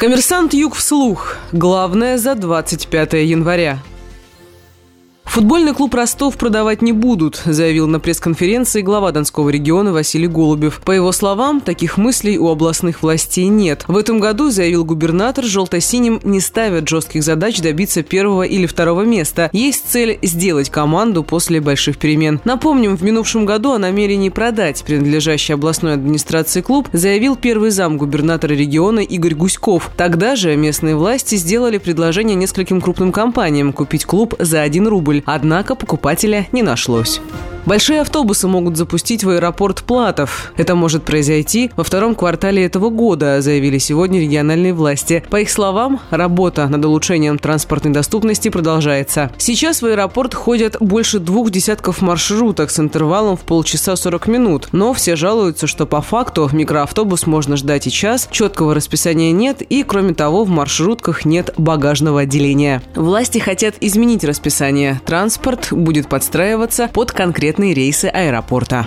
Коммерсант Юг вслух. Главное за 25 января. Футбольный клуб «Ростов» продавать не будут, заявил на пресс-конференции глава Донского региона Василий Голубев. По его словам, таких мыслей у областных властей нет. В этом году, заявил губернатор, желто-синим не ставят жестких задач добиться первого или второго места. Есть цель сделать команду после больших перемен. Напомним, в минувшем году о намерении продать принадлежащий областной администрации клуб заявил первый зам губернатора региона Игорь Гуськов. Тогда же местные власти сделали предложение нескольким крупным компаниям купить клуб за 1 рубль однако покупателя не нашлось. Большие автобусы могут запустить в аэропорт Платов. Это может произойти во втором квартале этого года, заявили сегодня региональные власти. По их словам, работа над улучшением транспортной доступности продолжается. Сейчас в аэропорт ходят больше двух десятков маршруток с интервалом в полчаса 40 минут. Но все жалуются, что по факту микроавтобус можно ждать и час, четкого расписания нет и, кроме того, в маршрутках нет багажного отделения. Власти хотят изменить расписание. Транспорт будет подстраиваться под конкретные конкретные рейсы аэропорта.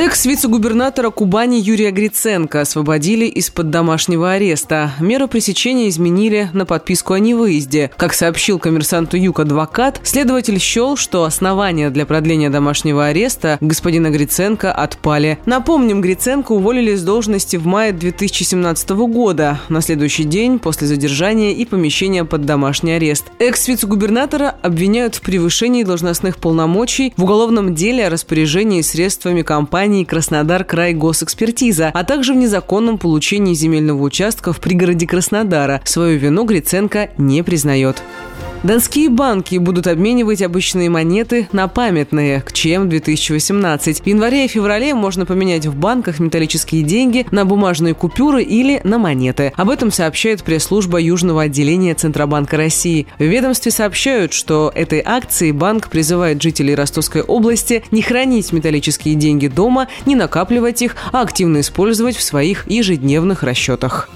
Экс-вице-губернатора Кубани Юрия Гриценко освободили из-под домашнего ареста. Меру пресечения изменили на подписку о невыезде. Как сообщил коммерсанту Юг адвокат, следователь счел, что основания для продления домашнего ареста господина Гриценко отпали. Напомним, Гриценко уволили с должности в мае 2017 года, на следующий день после задержания и помещения под домашний арест. Экс-вице-губернатора обвиняют в превышении должностных полномочий в уголовном деле о распоряжении средствами компании компании «Краснодар Край Госэкспертиза», а также в незаконном получении земельного участка в пригороде Краснодара. Свою вину Гриценко не признает. Донские банки будут обменивать обычные монеты на памятные к ЧМ 2018. В январе и феврале можно поменять в банках металлические деньги на бумажные купюры или на монеты. Об этом сообщает пресс-служба Южного отделения Центробанка России. В ведомстве сообщают, что этой акцией банк призывает жителей Ростовской области не хранить металлические деньги дома, не накапливать их, а активно использовать в своих ежедневных расчетах.